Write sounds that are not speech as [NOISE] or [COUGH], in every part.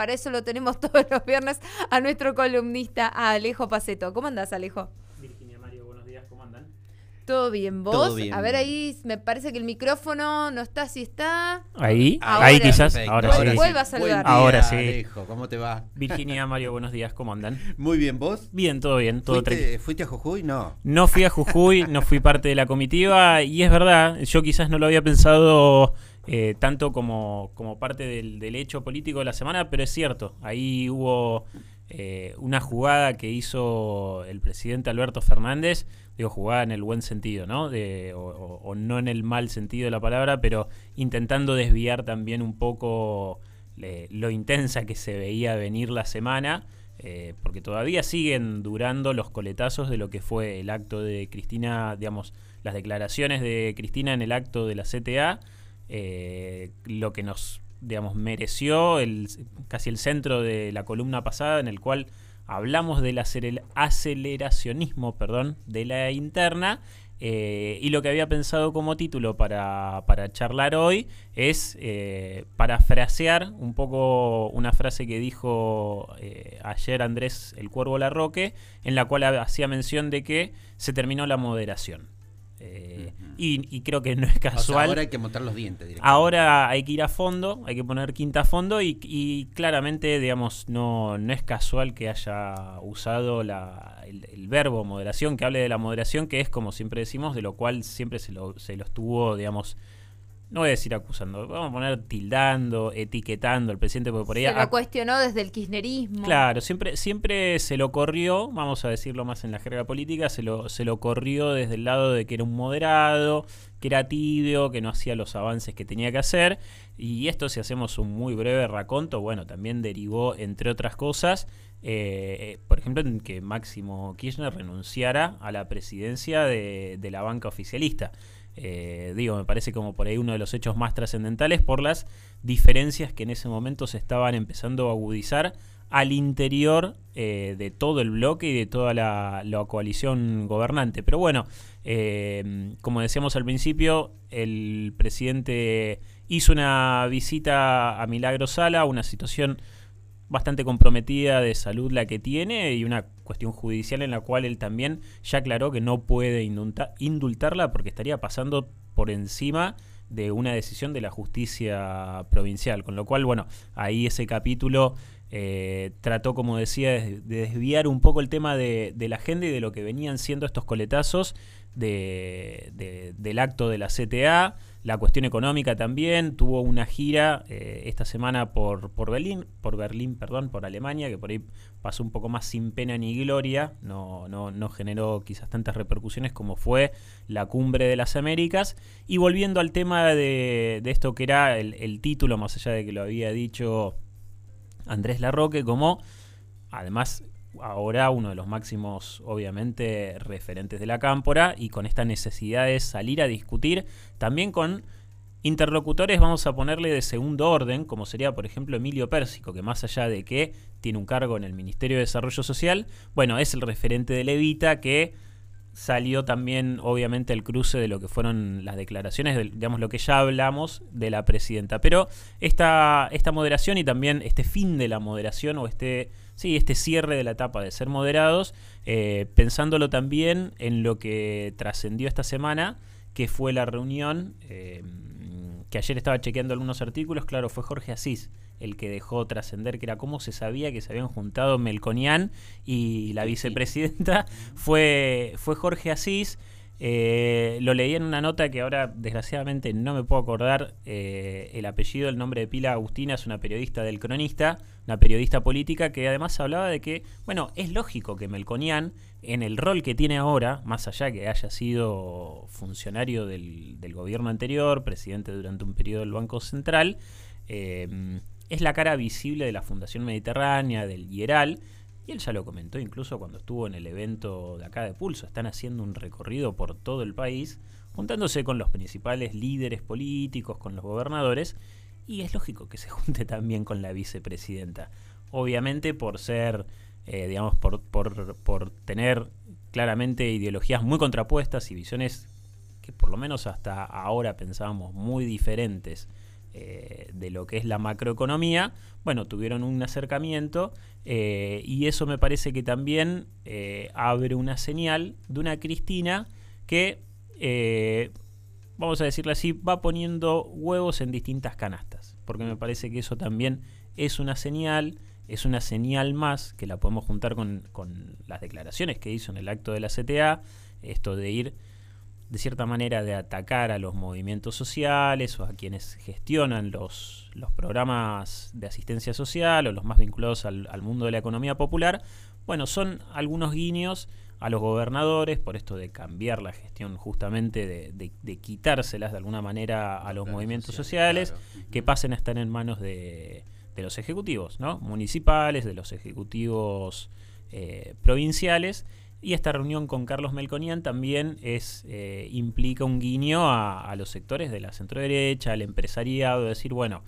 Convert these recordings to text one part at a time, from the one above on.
para eso lo tenemos [LAUGHS] todos los viernes a nuestro columnista, a Alejo Paceto. ¿Cómo andás, Alejo? Virginia Mario, buenos días, ¿cómo andan? ¿Todo bien? ¿Vos? Todo bien. A ver, ahí me parece que el micrófono no está, si está. Ahí, Ahora. ahí quizás, Perfecto. ahora sí. vuelve a saludar. Buen día, Ahora sí. Alejo, ¿cómo te va? Virginia Mario, buenos días, ¿cómo andan? [LAUGHS] Muy bien, ¿vos? Bien, todo bien, todo tranquilo. ¿Fuiste, ¿Fuiste a Jujuy? No. No fui a Jujuy, no fui parte de la comitiva y es verdad, yo quizás no lo había pensado eh, tanto como, como parte del, del hecho político de la semana, pero es cierto, ahí hubo eh, una jugada que hizo el presidente Alberto Fernández, digo jugada en el buen sentido, ¿no? De, o, o- o no en el mal sentido de la palabra, pero intentando desviar también un poco eh, lo intensa que se veía venir la semana. eh, porque todavía siguen durando los coletazos de lo que fue el acto de Cristina, digamos, las declaraciones de Cristina en el acto de la CTA, eh, lo que nos, digamos, mereció el, casi el centro de la columna pasada, en el cual hablamos del acelera- aceleracionismo, perdón, de la interna. eh, y lo que había pensado como título para, para charlar hoy es eh, parafrasear un poco una frase que dijo ayer Andrés el Cuervo Larroque, en la cual hacía mención de que se terminó la moderación. Eh, y, y creo que no es O sea, casual. ahora hay que montar los dientes directamente. Ahora hay que ir a fondo, hay que poner quinta a fondo y, y claramente, digamos, no, no es casual que haya usado la- el, el verbo moderación, que hable de la moderación, que es, como siempre decimos, de lo cual siempre se lo, se lo estuvo, digamos, no voy a decir acusando, vamos a poner tildando, etiquetando al presidente, porque por ahí... Se lo cuestionó desde el kirchnerismo. Claro, siempre, siempre se lo corrió, vamos a decirlo más en la jerga política, se lo, se lo corrió desde el lado de que era un moderado, que era tibio, que no hacía los avances que tenía que hacer. Y esto, si hacemos un muy breve raconto, bueno, también derivó, entre otras cosas, eh, por ejemplo, en que Máximo Kirchner renunciara a la presidencia de, de la banca oficialista. Eh, digo, me parece como por ahí uno de los hechos más trascendentales por las diferencias que en ese momento se estaban empezando a agudizar al interior eh, de todo el bloque y de toda la, coalición gobernante. Pero bueno, eh, como decíamos al principio, el presidente hizo una visita a Milagro Sala, una situación bastante comprometida de salud la que tiene y una cuestión judicial en la cual él también ya aclaró que no puede indulta- indultarla porque estaría pasando por encima de una decisión de la justicia provincial. Con lo cual, bueno, ahí ese capítulo eh, trató, como decía, de, de desviar un poco el tema de, la agenda y de lo que venían siendo estos coletazos de- del acto de la CTA. La cuestión económica también tuvo una gira eh, esta semana por, por Berlín, por Berlín, perdón, por Alemania, que por ahí pasó un poco más sin pena ni gloria, no, no, no generó quizás tantas repercusiones como fue la cumbre de las Américas. Y volviendo al tema de, de esto que era el, el título, más allá de que lo había dicho Andrés Larroque, como además ahora uno de los máximos, obviamente, referentes de la cámpora y con esta necesidad de salir a discutir también con interlocutores, vamos a ponerle de segundo orden, como sería, por ejemplo, Emilio Pérsico, que más allá de que tiene un cargo en el Ministerio de Desarrollo Social, bueno, es el referente de Levita que salió también, obviamente, el cruce de lo que fueron las declaraciones, de, digamos, lo que ya hablamos de la presidenta. Pero esta, esta moderación y también este fin de la moderación o este, sí, este cierre de la etapa de ser moderados, eh, pensándolo también en lo que trascendió esta semana, que fue la reunión, eh, que ayer estaba chequeando algunos artículos, claro, fue Jorge Asís el que dejó trascender, que era cómo se sabía que se habían juntado Melconian y la vicepresidenta, [LAUGHS] fue, fue Jorge Asís. Eh, lo leí en una nota que ahora desgraciadamente no me puedo acordar eh, el apellido, el nombre de pila Agustina, es una periodista del cronista, una periodista política que además hablaba de que, bueno, es lógico que Melconian, en el rol que tiene ahora, más allá que haya sido funcionario del, del gobierno anterior, presidente durante un periodo del Banco Central, eh, es la cara visible de la Fundación Mediterránea, del IERAL, y él ya lo comentó incluso cuando estuvo en el evento de acá de Pulso. Están haciendo un recorrido por todo el país, juntándose con los principales líderes políticos, con los gobernadores, y es lógico que se [LAUGHS] junte también con la vicepresidenta. Obviamente por ser, eh, digamos, por, por, por tener claramente ideologías muy contrapuestas y visiones que por lo menos hasta ahora pensábamos muy diferentes eh, de lo que es la macroeconomía, bueno, tuvieron un acercamiento eh, y eso me parece que también eh, abre una señal de una Cristina que, vamos a decirlo así, va poniendo huevos en distintas canastas, porque me parece que eso también es una señal, es una señal más que la podemos juntar con, con las declaraciones que hizo en el acto de la CTA, esto de ir de cierta manera de atacar a los movimientos sociales o a quienes gestionan los, los programas de asistencia social o los más vinculados al, al mundo de la economía popular, bueno, son algunos guiños a los gobernadores por esto de cambiar la gestión justamente de, de- de quitárselas de alguna manera a los Claro, movimientos social, sociales claro. que pasen a estar en manos de, de los ejecutivos ¿no? municipales, de los ejecutivos eh, provinciales. Y esta reunión con Carlos Melconian también es, eh, implica un guiño a, los sectores de la centroderecha, al empresariado, decir, bueno,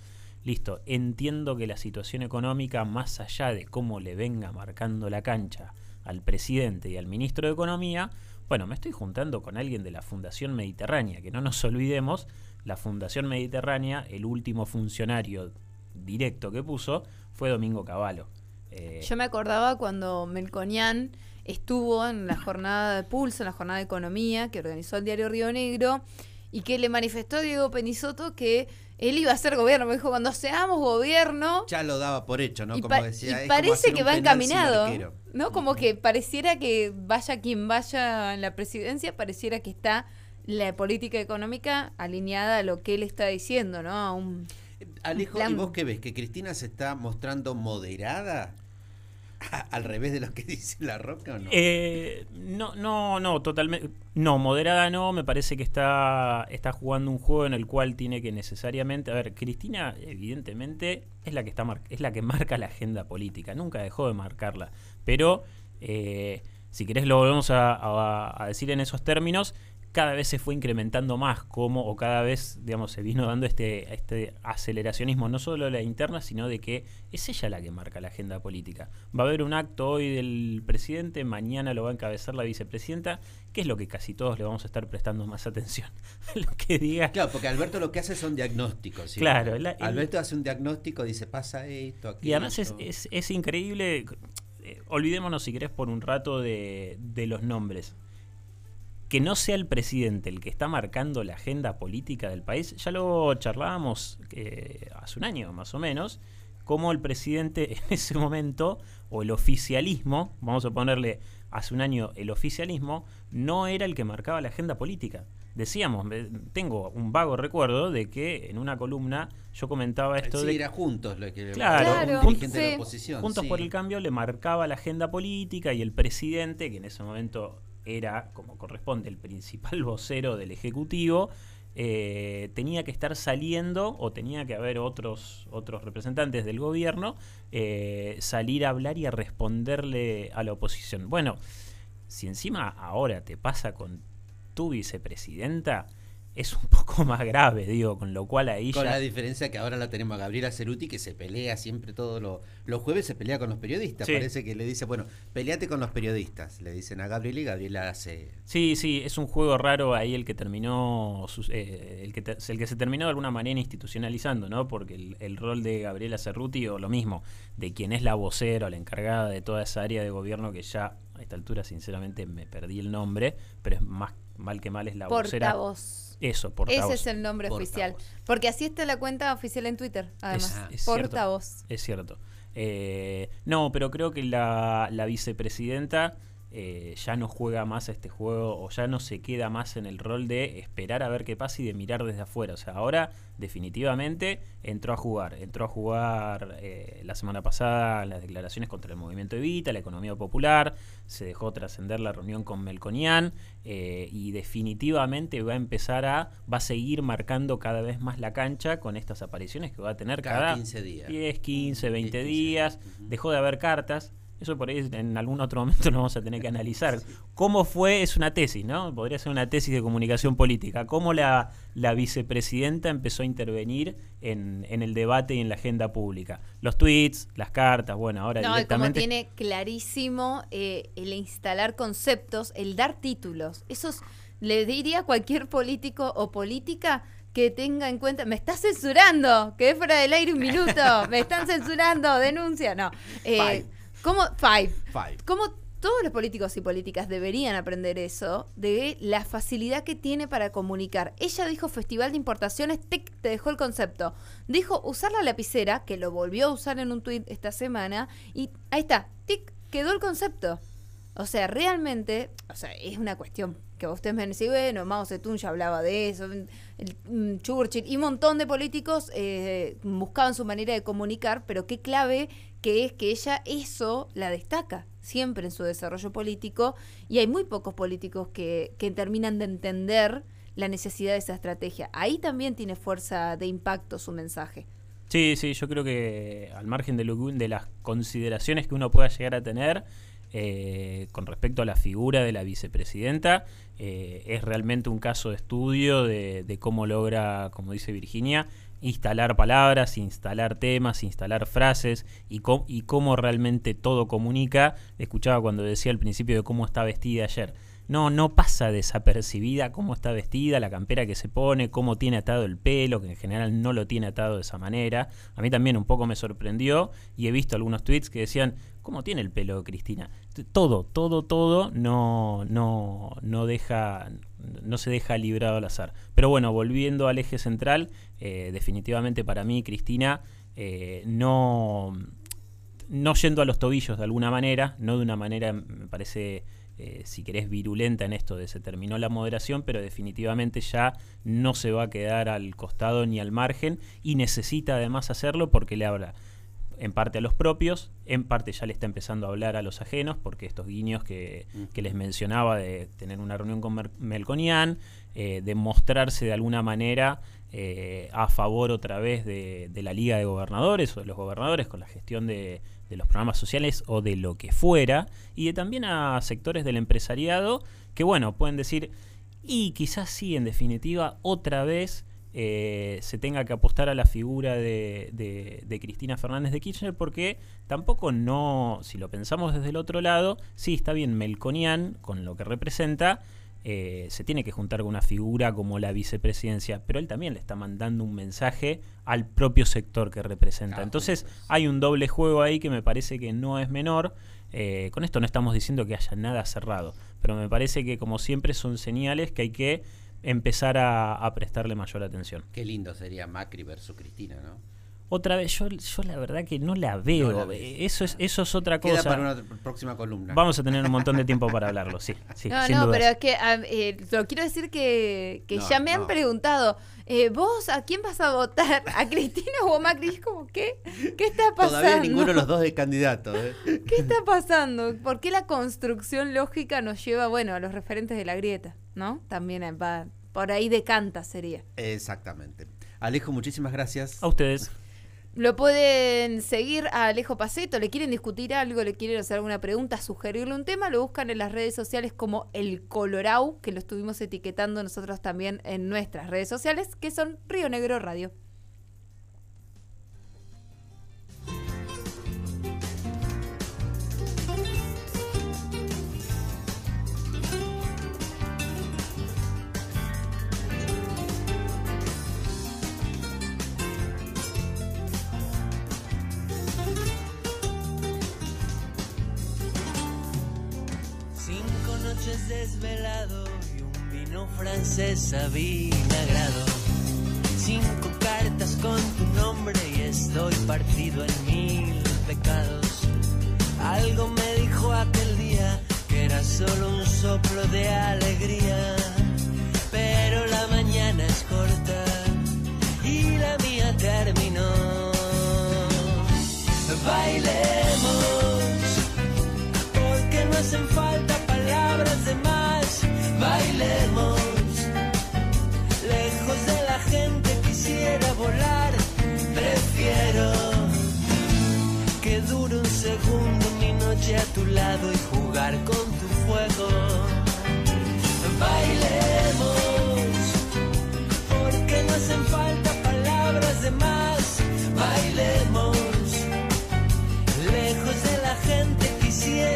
listo, entiendo que la situación económica, más allá de cómo le venga marcando la cancha al presidente y al ministro de Economía, bueno, me estoy juntando con alguien de la Fundación Mediterránea, que no nos olvidemos, la Fundación Mediterránea, el último funcionario directo que puso fue Domingo Cavallo. Eh, Yo me acordaba cuando Melconian estuvo en la jornada de Pulso, en la jornada de Economía que organizó el diario Río Negro y que le manifestó a Diego Penisoto que él iba a ser gobierno. Me dijo, cuando seamos gobierno... Ya lo daba por hecho, ¿no? y, Como decía, y como parece que va encaminado. ¿no? Como que pareciera que vaya quien vaya en la presidencia, pareciera que está la política económica alineada a lo que él está diciendo, ¿no? A un... Alejo, plan- ¿y vos qué ves? ¿Que Cristina se está mostrando moderada? [LAUGHS] ¿Al revés de lo que dice La Roca o no? Eh, no, no, no, totalmente. No, moderada no. Me parece que está, está jugando un juego en el cual tiene que necesariamente. A ver, Cristina, evidentemente, es la que está mar- es la que marca la agenda política. Nunca dejó de marcarla. Pero, eh, si querés, lo volvemos a, a- a decir en esos términos. Cada vez se fue incrementando más como, o cada vez, digamos, se vino dando este, este aceleracionismo, no solo de la interna, sino de que es ella la que marca la agenda política. Va a haber un acto hoy del presidente, mañana lo va a encabezar la vicepresidenta, que es lo que casi todos le vamos a estar prestando más atención. [LAUGHS] lo que diga. Claro, porque Alberto lo que hace son diagnósticos. ¿sí? Claro, la- el- Alberto hace un diagnóstico, dice pasa esto, aquello. Y además es, es- es increíble. eh, olvidémonos, si querés, por un rato de, de los nombres. Que no sea el presidente el que está marcando la agenda política del país, ya lo charlábamos eh, hace un año más o menos, como el presidente [LAUGHS] en ese momento, o el oficialismo, vamos a ponerle hace un año el oficialismo, no era el que marcaba la agenda política. Decíamos, tengo un vago recuerdo de que en una columna yo comentaba esto Sí, de era juntos lo que Claro, Claro, un dirigente de la oposición. Juntos sí. por el Cambio le marcaba la agenda política y el presidente, que en ese momento era, como corresponde, el principal [LAUGHS] vocero del Ejecutivo, eh, tenía que estar saliendo o tenía que haber otros, otros representantes del gobierno eh, salir a hablar y a responderle a la oposición. Bueno, si encima ahora te pasa con tu vicepresidenta, es un [LAUGHS] poco más grave, digo, con lo cual ahí Con ya... la diferencia que ahora la tenemos a Gabriela Ceruti que se pelea siempre todos los, los jueves, se pelea con los periodistas. Sí. Parece que le dice, bueno, peleate con los periodistas. Le dicen a Gabriela y Gabriela hace. Sí, sí, es un juego raro ahí el que terminó, eh, el, que te- el que se terminó de alguna manera institucionalizando, ¿no? Porque el, el rol de Gabriela Cerruti, o lo mismo, de quien es la vocera o la encargada de toda esa área de gobierno que ya a esta altura sinceramente me perdí el nombre, pero es más mal que mal es la vocera. Portavoz. Eso, portavoz. Ese es el nombre Portavoz. oficial. Porque así está la cuenta oficial en Twitter, además. Es- es cierto. Portavoz. Es cierto. Eh, no, pero creo que la, la vicepresidenta eh, ya no juega más a este juego o ya no se queda más en el rol de esperar a ver qué pasa y de mirar desde afuera. O sea, ahora definitivamente entró a jugar. Entró a jugar eh, la semana pasada las declaraciones contra el movimiento Evita, la economía popular, se dejó trascender la reunión con Melconian eh, y definitivamente va a empezar a, va a seguir marcando cada vez más la cancha con estas apariciones que va a tener Cada cada, 15 días. 10, 15, 20 15, días. Dejó de haber cartas. Eso por ahí en algún otro [LAUGHS] momento lo vamos a tener que analizar. ¿Cómo fue? Es una tesis, ¿no? Podría ser una tesis de comunicación política. ¿Cómo la, la vicepresidenta empezó a intervenir en, en el debate y en la agenda pública? Los tweets, las cartas, bueno, ahora No, directamente... tiene clarísimo eh, el instalar conceptos, el dar títulos. Eso es- le diría a cualquier político o política, que tenga en cuenta. Me está censurando, que es fuera del aire un minuto. me están censurando, denuncia. No. [LAUGHS] Eh. ¿Cómo? Five. Five. ¿Cómo todos los políticos y políticas deberían aprender eso, de la facilidad que tiene para comunicar. Ella dijo Festival de Importaciones, tic, te dejó el concepto. Dijo usar la lapicera, que lo volvió a usar en un tuit esta semana, y ahí está, tic, quedó el concepto. O sea, realmente, o sea, es una cuestión que ustedes me decían, bueno, Mao Zedong ya hablaba de eso, el, mm, Churchill y un montón de políticos eh, buscaban su manera de comunicar, pero qué clave que es que ella eso la destaca siempre en su desarrollo político y hay muy pocos políticos que, que terminan de entender la necesidad de esa estrategia. Ahí también tiene fuerza de impacto su mensaje. Sí, sí, yo creo que al margen de, lo de las consideraciones que uno pueda llegar a tener eh, con respecto a la figura de la vicepresidenta, eh, es realmente un caso de estudio de, cómo logra, como dice Virginia, instalar palabras, instalar temas, instalar frases y, y cómo realmente todo comunica. Escuchaba cuando decía al principio de cómo está vestida ayer. No, no pasa desapercibida cómo está vestida, la campera que se pone, cómo tiene atado el pelo, que en general no lo tiene atado de esa manera. A mí también un poco me sorprendió y he visto algunos tweets que decían, ¿cómo tiene el pelo Cristina? Todo, todo, todo no, no, no deja, no se deja librado al azar. Pero bueno, volviendo al eje central, eh, definitivamente para mí Cristina eh, no, no yendo a los tobillos de alguna manera, no de una manera, me parece, eh, si querés, virulenta en esto de se terminó la moderación, pero definitivamente ya no se va a quedar al costado ni al margen y necesita además hacerlo porque le habla en parte a los propios, en parte ya le está empezando a hablar a los ajenos, porque estos guiños que, que les mencionaba de tener una reunión con Mer- Melconian, eh, de mostrarse de alguna manera eh, a favor otra vez de, la Liga de Gobernadores o de los gobernadores con la gestión de, de los programas sociales o de lo que fuera, y de también a sectores del empresariado que, bueno, pueden decir, y quizás sí, en definitiva, otra vez eh, se tenga que apostar a la figura de, de- de Cristina Fernández de Kirchner, porque tampoco no, si lo pensamos desde el otro lado, sí está bien Melconian con lo que representa, eh, se tiene que juntar con una figura como la vicepresidencia, pero él también le está mandando un mensaje al propio sector que representa. Ah, Entonces pues. hay un doble juego ahí que me parece que no es menor. Eh, con esto no estamos diciendo que haya nada cerrado, pero me parece que como siempre son señales que hay que empezar a, a prestarle mayor atención. Qué lindo sería Macri versus Cristina, ¿no? Otra vez, yo, yo la verdad que no la veo. No la ves. Eh, eso, es, eso es otra Queda cosa. para una próxima columna. Vamos a tener un montón de tiempo para hablarlo, sí. sí no, sin no, dudas. pero es que eh, lo quiero decir que, que No, ya me han preguntado, eh, ¿vos a quién vas a votar? [LAUGHS] ¿A Cristina o a Macri? Es como, ¿qué? ¿Qué está pasando? Todavía ninguno de los dos es candidato. ¿eh? [LAUGHS] ¿Qué está pasando? ¿Por qué la construcción lógica nos lleva, bueno, a los referentes de la grieta, ¿no? También va, por ahí decanta sería. Exactamente. Alejo, muchísimas gracias. A ustedes. Lo pueden seguir a Alejo Paceto, le quieren discutir algo, le quieren hacer alguna pregunta, sugerirle un tema, lo buscan en las redes sociales como El Colorau, que lo estuvimos etiquetando nosotros también en nuestras redes sociales, que son Río Negro Radio. Vino francés avinagrado. Cinco cartas con tu nombre y estoy partido en mil pecados. Algo me dijo aquel día que era solo un soplo de alegría. Pero la mañana es corta y la mía terminó. Bailemos porque no hacen falta palabras de más. Y jugar con.